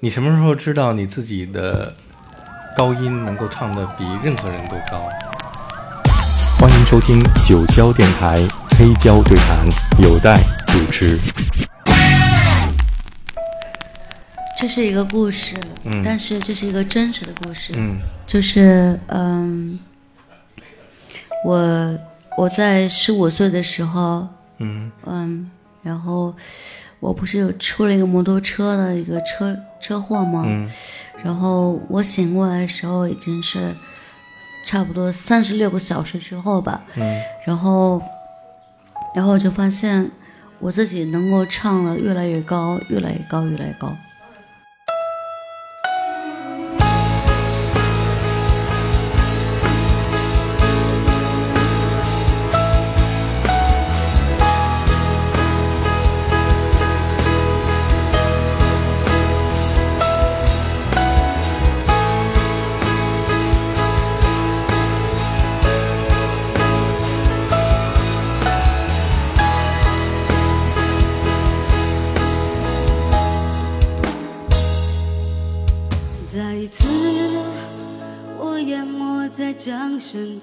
你什么时候知道你自己的高音能够唱的比任何人都高？欢迎收听九霄电台黑胶对谈，有待主持。这是一个故事，嗯但是这是一个真实的故事，嗯就是嗯，我我在十五岁的时候，嗯嗯，然后我不是有出了一个摩托车的一个车车祸吗？嗯然后我醒过来的时候已经是差不多三十六个小时之后吧，嗯然后，然后我就发现我自己能够唱的越来越高，越来越高，越来越高。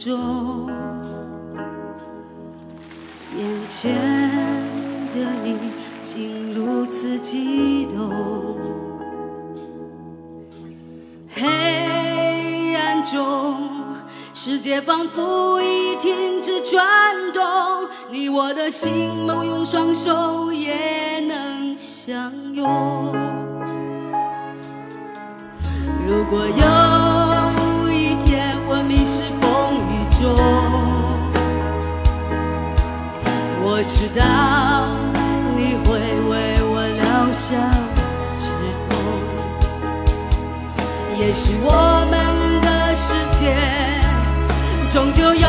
中，眼前的你竟如此激动。黑暗中，世界仿佛已停止转动，你我的心梦用双手也能相拥。如果有中，我知道你会为我疗伤止痛。也许我们的世界终究有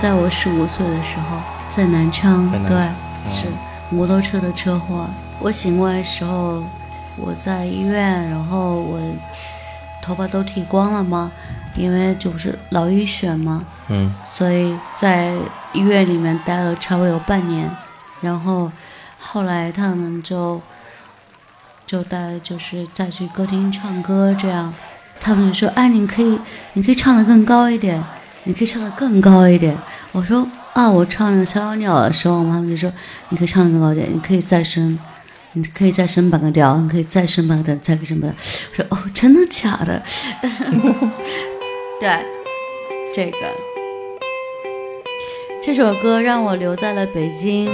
在我十五岁的时候，在南昌，对，昌是摩托车的车祸。我醒过来的时候，我在医院，然后我头发都剃光了嘛，因为就是脑淤血嘛，嗯。所以在医院里面待了差不多有半年，然后后来他们就就带就是再去歌厅唱歌这样，他们就说哎你可以你可以唱的更高一点，你可以唱的更高一点。我说啊我唱那个小小鸟的时候，他们就说你可以唱更高点，你可以再升。你可以再升半个调，你可以再升半个调，再升半个调。我说哦，真的假的？对，这个。这首歌让我留在了北京。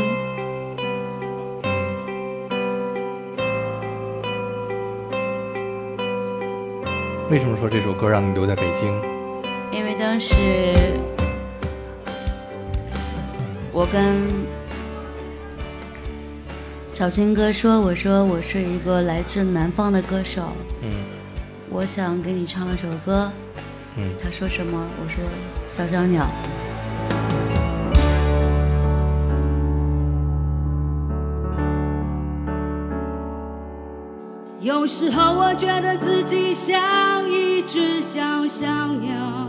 为什么说这首歌让你留在北京？当时我跟小青哥说：“我说我是一个来自南方的歌手，嗯我想给你唱一首歌。”嗯他说什么？我说小小鸟。有时候我觉得自己像一只小小鸟，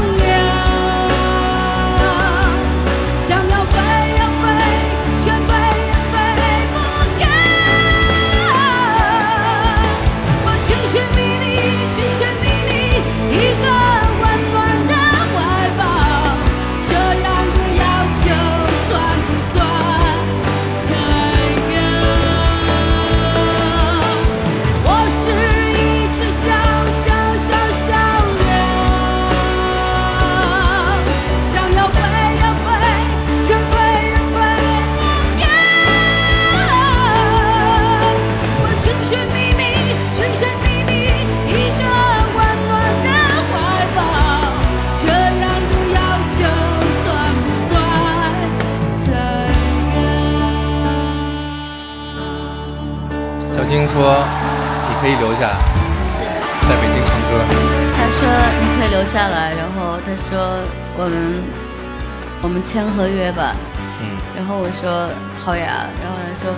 约吧。”嗯，然后我说好呀，然后他说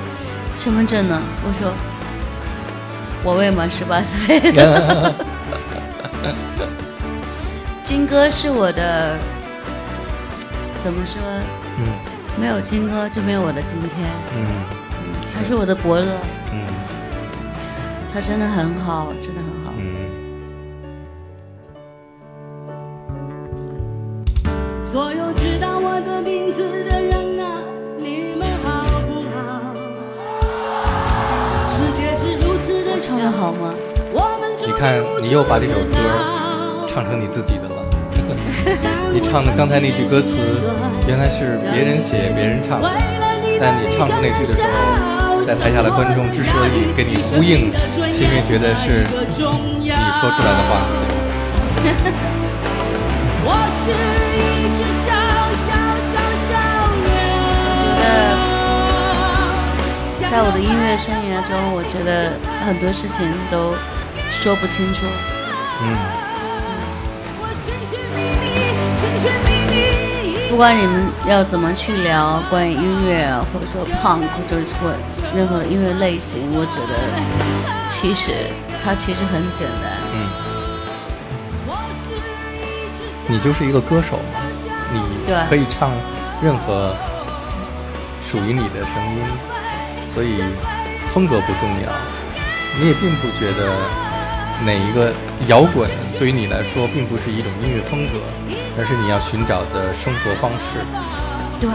身份证呢？我说我未满十八岁。金哥是我的，怎么说？嗯没有金哥就没有我的今天。嗯他是我的伯乐，嗯他真的很好，真的很看你又把这首歌唱成你自己的了。你唱的刚才那句歌词，原来是别人写别人唱的，但你唱出那句的时候，在台下的观众之所以给你呼应，是因为觉得是你说出来的话。对我是一只小小小小鸟。在我的音乐生涯中，我觉得很多事情都说不清楚。嗯。不管你们要怎么去聊关于音乐，或者说 punk，或者说任何的音乐类型，我觉得其实它其实很简单。我是一只小你就是一个歌手嘛，你可以唱任何属于你的声音，所以风格不重要。你也并不觉得哪一个摇滚对于你来说并不是一种音乐风格，而是你要寻找的生活方式，对，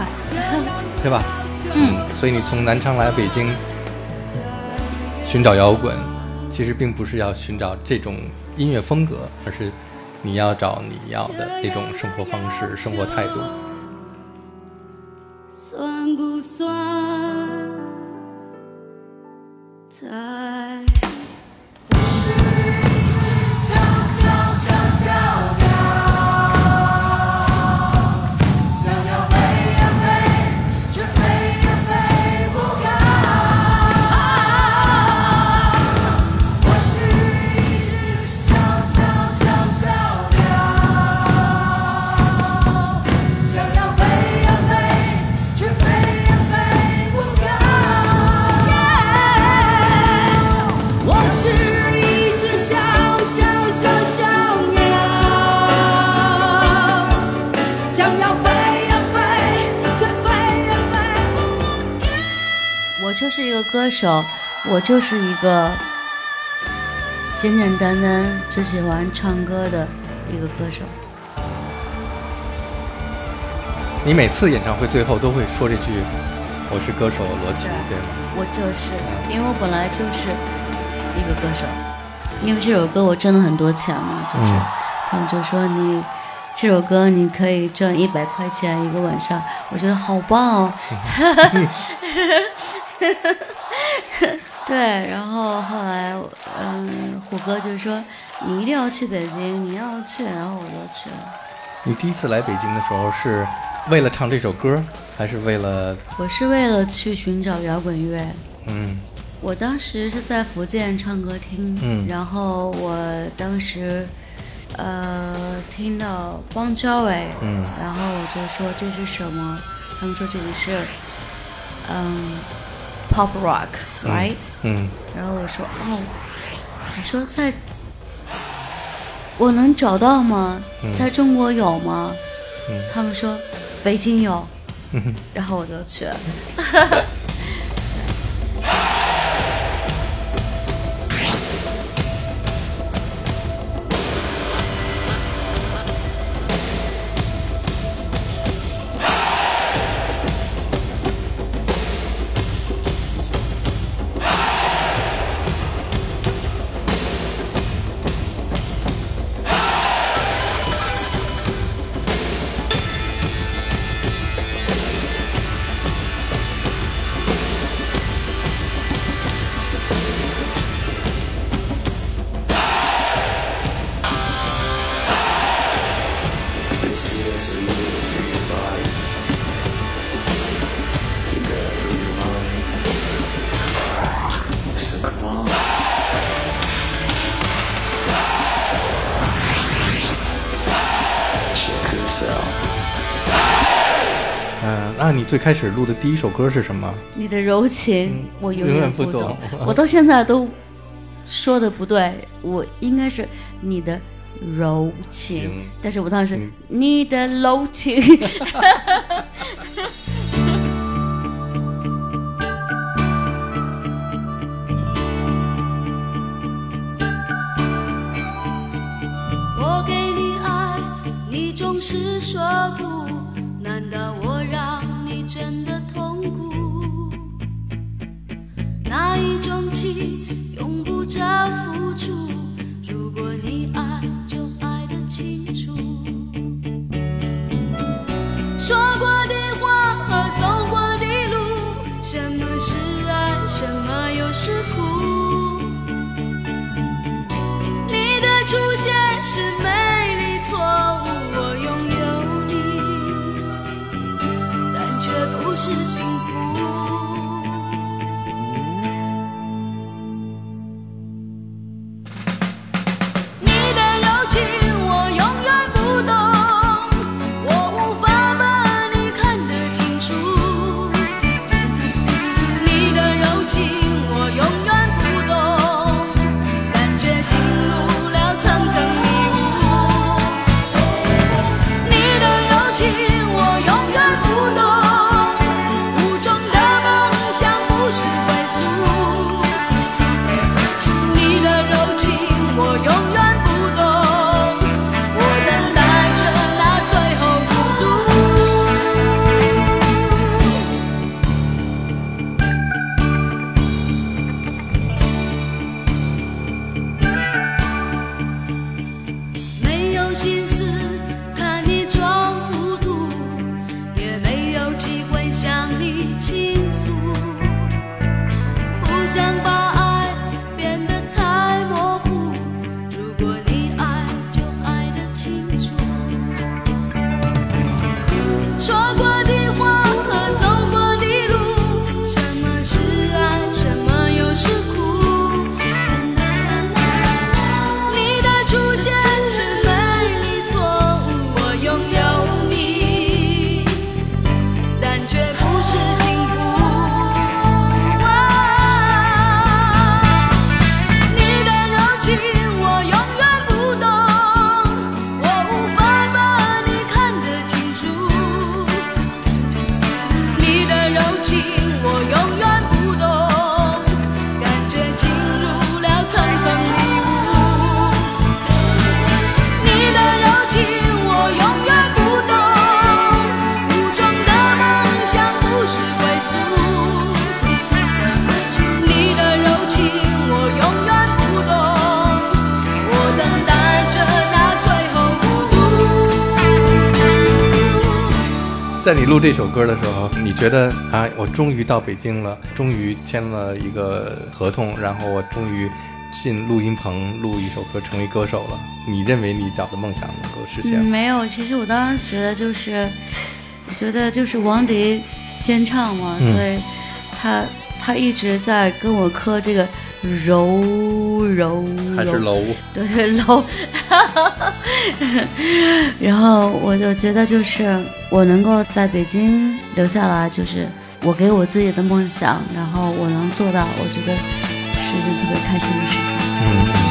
对吧？嗯，所以你从南昌来北京寻找摇滚，其实并不是要寻找这种音乐风格，而是你要找你要的那种生活方式、生活态度。算不算太？就是一个歌手，我就是一个简简单单只喜欢唱歌的一个歌手。你每次演唱会最后都会说这句“我是歌手罗琦”，对吗？我就是，因为我本来就是一个歌手，因为这首歌我挣了很多钱嘛，就是、嗯他们就说你这首歌你可以挣一百块钱一个晚上，我觉得好棒哦。对，然后后来，嗯，虎哥就说你一定要去北京，你要去，然后我就去了。你第一次来北京的时候是为了唱这首歌，还是为了我是为了去寻找摇滚乐，嗯我当时是在福建唱歌厅，嗯然后我当时呃听到邦交委，嗯然后我就说这是什么？他们说这里是嗯 pop rock，right？、嗯然后我说哦，我说在，我能找到吗？嗯在中国有吗？嗯他们说北京有，嗯然后我就去了。嗯，那你最开始录的第一首歌是什么？你的柔情嗯，我永永远远不不懂我到现在都说的不对，我应该是你的柔情嗯，但是我当时嗯你的柔情。我给你爱，你总是说不，难道我前的痛苦，那一种情永不着付出。如果你爱，就爱得清楚。说过的话和走过的路，什么是爱，什么又是苦？你的出现是美丽。事情。在你录这首歌的时候，你觉得啊，我终于到北京了，终于签了一个合同，然后我终于进录音棚录一首歌，成为歌手了。你认为你找的梦想能够实现？没有，其实我当时觉得就是，我觉得就是王迪监唱嘛，嗯所以他他一直在跟我磕这个柔柔柔，还是楼？对对柔，然后我就觉得就是我能够在北京留下来，就是我给我自己的梦想，然后我能做到，我觉得是一件特别开心的事情。嗯。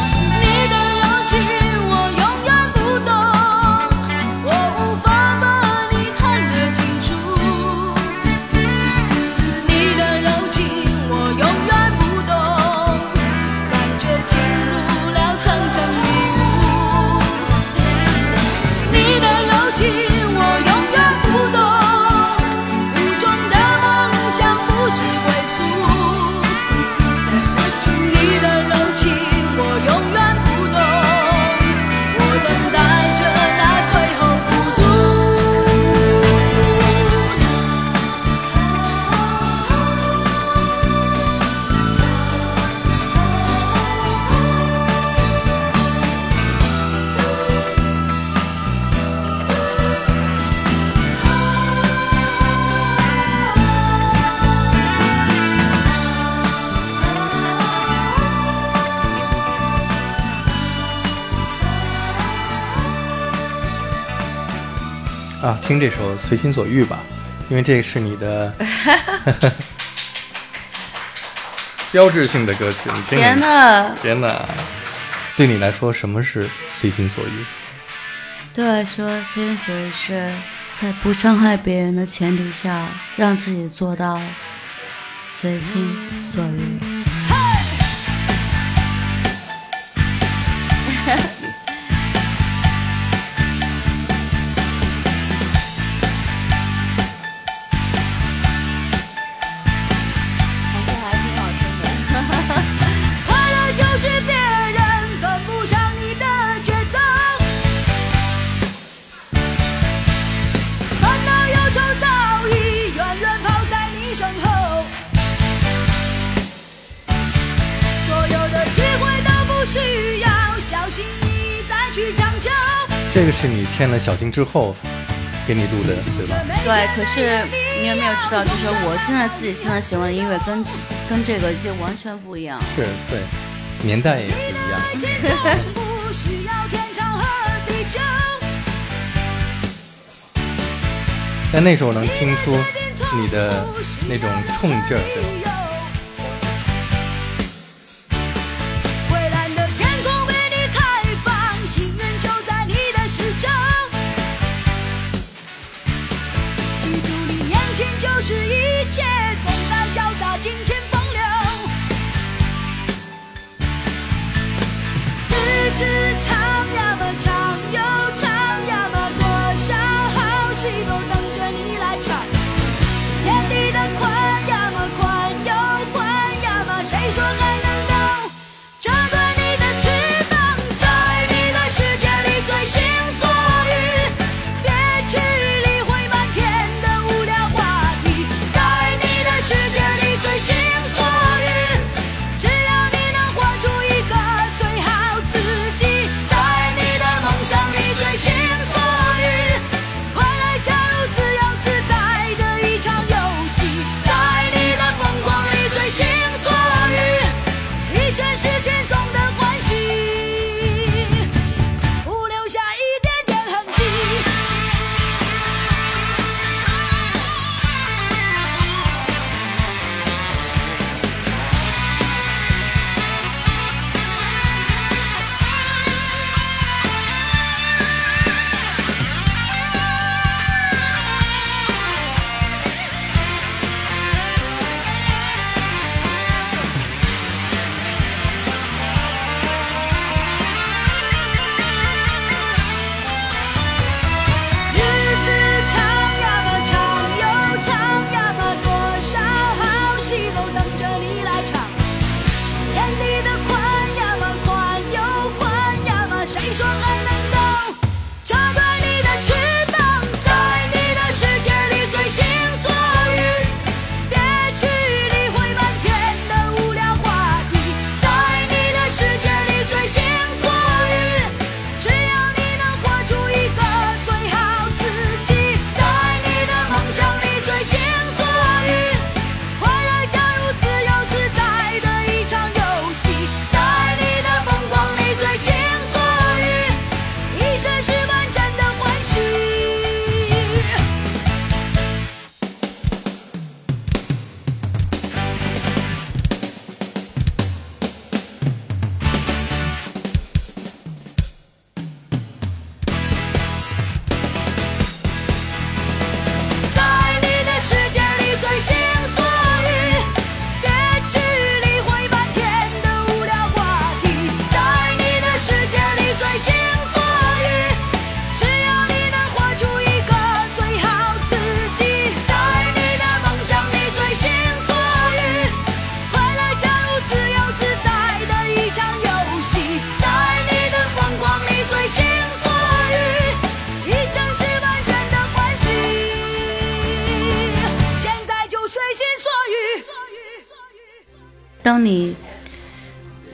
啊，听这首《随心所欲》吧，因为这是你的 标志性的歌曲。你听听天呐！天哪！对你来说，什么是随心所欲？对我来说，随心所欲是在不伤害别人的前提下，让自己做到随心所欲。快乐就是别人跟不上你的节奏这个是你欠了小金之后给你录的对吧？对可是你有没有知道就是我现在自己现在喜欢的音乐跟跟这个就完全不一样。是对，年代也不一样。但那时候能听出你的那种冲劲儿，对吧？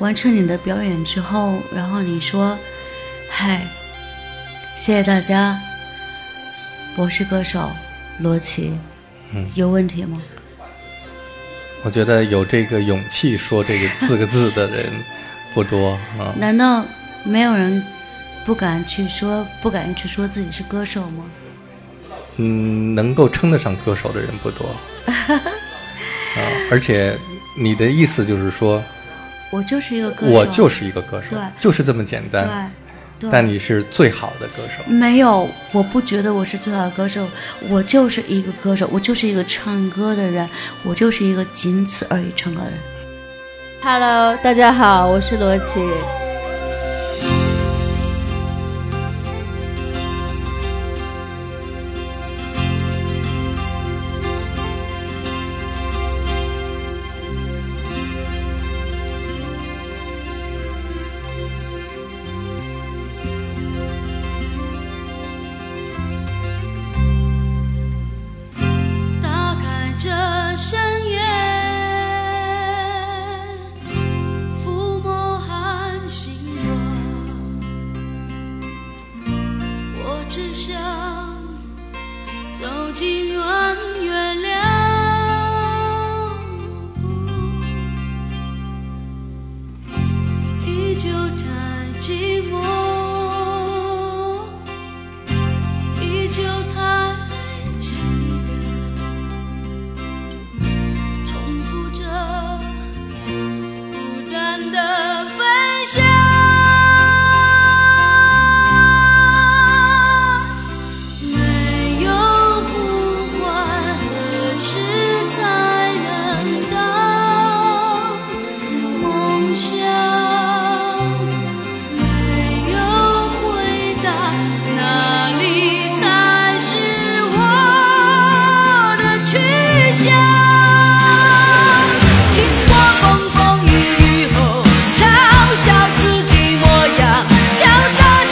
完成你的表演之后然后你说嗨谢谢大家我是歌手罗琦嗯。有问题吗？我觉得有这个勇气说这个四个字的人不多啊。难道没有人不敢去说不敢去说自己是歌手吗？嗯能够称得上歌手的人不多。啊而且你的意思就是说我就是一个歌手，我就是一个歌手，对，就是这么简单。对，对但你是最好的歌手。没有，我不觉得我是最好的歌手，我就是一个歌手，我就是一个唱歌的人，我就是一个仅此而已唱歌的人。Hello，大家好，我是罗琦。只想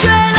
treasure